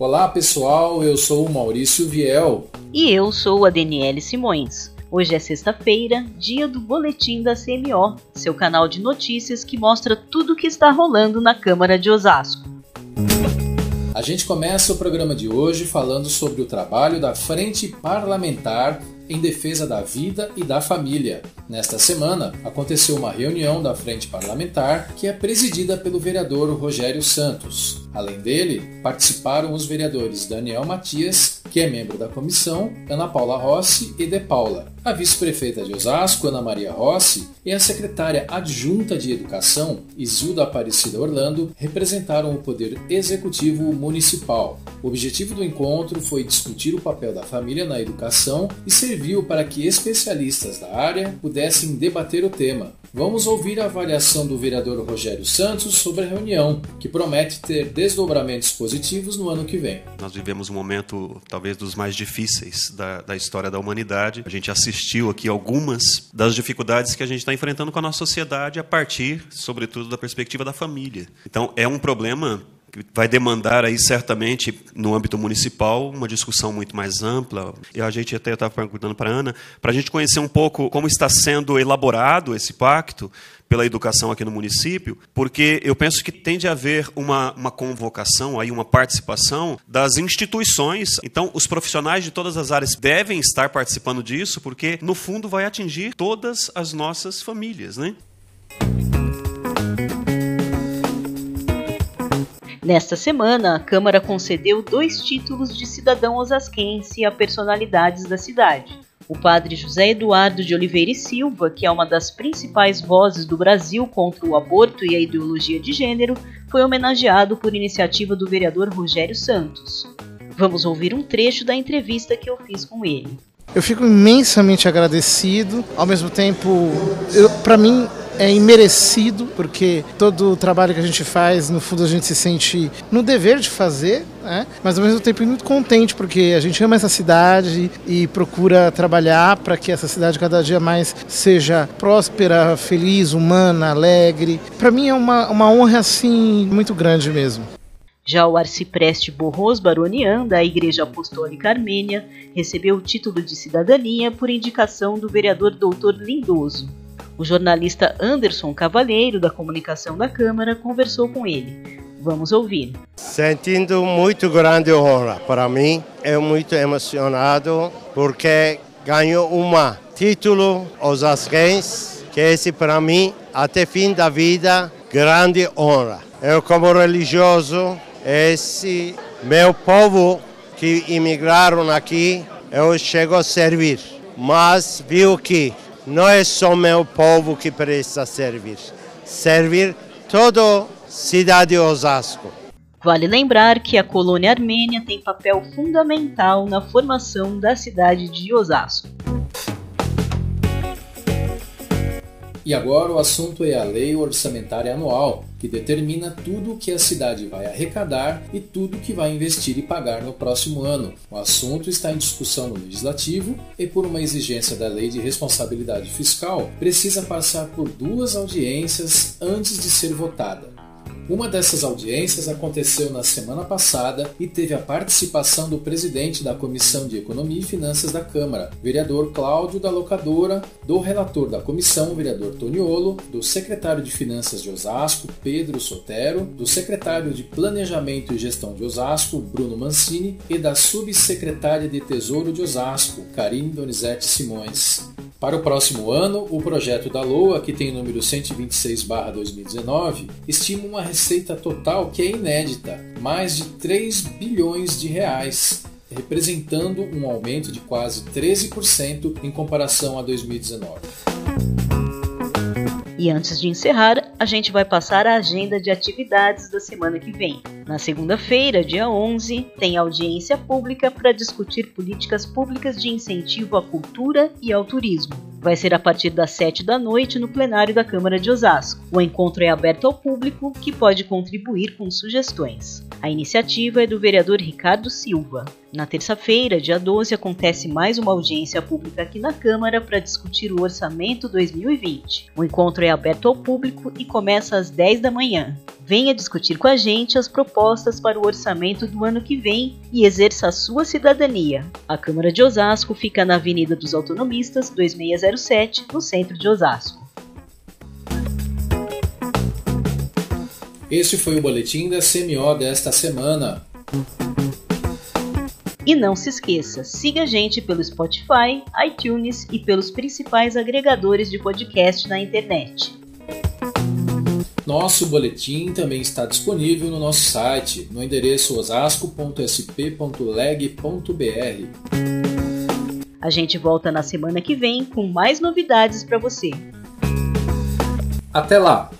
Olá pessoal, eu sou o Maurício Viel. E eu sou a Daniele Simões. Hoje é sexta-feira, dia do Boletim da CMO, seu canal de notícias que mostra tudo o que está rolando na Câmara de Osasco. A gente começa o programa de hoje falando sobre o trabalho da Frente Parlamentar em defesa da vida e da família. Nesta semana, aconteceu uma reunião da Frente Parlamentar que é presidida pelo vereador Rogério Santos. Além dele, participaram os vereadores Daniel Matias, que é membro da comissão, Ana Paula Rossi e De Paula. A vice-prefeita de Osasco, Ana Maria Rossi, e a secretária adjunta de Educação, Isilda Aparecida Orlando, representaram o Poder Executivo Municipal. O objetivo do encontro foi discutir o papel da família na educação e serviu para que especialistas da área pudessem debater o tema. Vamos ouvir a avaliação do vereador Rogério Santos sobre a reunião, que promete ter desdobramentos positivos no ano que vem. Nós vivemos um momento talvez dos mais difíceis da, da história da humanidade. A gente assistiu aqui algumas das dificuldades que a gente está enfrentando com a nossa sociedade a partir, sobretudo, da perspectiva da família. Então, é um problema vai demandar aí certamente no âmbito municipal uma discussão muito mais ampla. E a gente até estava perguntando para a Ana, para a gente conhecer um pouco como está sendo elaborado esse pacto pela educação aqui no município, porque eu penso que tem de haver uma, uma convocação, aí uma participação das instituições. Então, os profissionais de todas as áreas devem estar participando disso, porque no fundo vai atingir todas as nossas famílias, né? Nesta semana, a Câmara concedeu dois títulos de cidadão osasquense a personalidades da cidade. O padre José Eduardo de Oliveira e Silva, que é uma das principais vozes do Brasil contra o aborto e a ideologia de gênero, foi homenageado por iniciativa do vereador Rogério Santos. Vamos ouvir um trecho da entrevista que eu fiz com ele. Eu fico imensamente agradecido, ao mesmo tempo, para mim é imerecido, porque todo o trabalho que a gente faz, no fundo, a gente se sente no dever de fazer, né? mas ao mesmo tempo muito contente, porque a gente ama essa cidade e procura trabalhar para que essa cidade cada dia mais seja próspera, feliz, humana, alegre. Para mim é uma, uma honra assim muito grande mesmo. Já o arcipreste Borros Baronian, da Igreja Apostólica Armênia, recebeu o título de cidadania por indicação do vereador Doutor Lindoso. O jornalista Anderson Cavalheiro, da comunicação da Câmara, conversou com ele. Vamos ouvir. Sentindo muito grande honra para mim, é muito emocionado porque ganhou um título osasquense, que esse para mim, até fim da vida, grande honra. Eu como religioso, esse meu povo que imigraram aqui, eu chego a servir. Mas viu que não é só meu povo que precisa servir, servir toda cidade de Osasco. Vale lembrar que a colônia armênia tem papel fundamental na formação da cidade de Osasco. E agora o assunto é a Lei Orçamentária Anual, que determina tudo o que a cidade vai arrecadar e tudo que vai investir e pagar no próximo ano. O assunto está em discussão no Legislativo e, por uma exigência da Lei de Responsabilidade Fiscal, precisa passar por duas audiências antes de ser votada. Uma dessas audiências aconteceu na semana passada e teve a participação do presidente da Comissão de Economia e Finanças da Câmara, vereador Cláudio da Locadora, do relator da comissão, vereador Toniolo, do secretário de Finanças de Osasco, Pedro Sotero, do secretário de Planejamento e Gestão de Osasco, Bruno Mancini, e da subsecretária de Tesouro de Osasco, Karine Donizete Simões. Para o próximo ano, o projeto da LOA, que tem o número 126/2019, estima uma receita total que é inédita, mais de 3 bilhões de reais, representando um aumento de quase 13% em comparação a 2019. E antes de encerrar, a gente vai passar a agenda de atividades da semana que vem. Na segunda-feira, dia 11, tem audiência pública para discutir políticas públicas de incentivo à cultura e ao turismo. Vai ser a partir das 7 da noite no plenário da Câmara de Osasco. O encontro é aberto ao público, que pode contribuir com sugestões. A iniciativa é do vereador Ricardo Silva. Na terça-feira, dia 12, acontece mais uma audiência pública aqui na Câmara para discutir o Orçamento 2020. O encontro é aberto ao público e começa às 10 da manhã. Venha discutir com a gente as propostas para o orçamento do ano que vem e exerça a sua cidadania. A Câmara de Osasco fica na Avenida dos Autonomistas, 2607, no centro de Osasco. Este foi o boletim da CMO desta semana. E não se esqueça, siga a gente pelo Spotify, iTunes e pelos principais agregadores de podcast na internet. Nosso boletim também está disponível no nosso site, no endereço osasco.sp.leg.br. A gente volta na semana que vem com mais novidades para você. Até lá!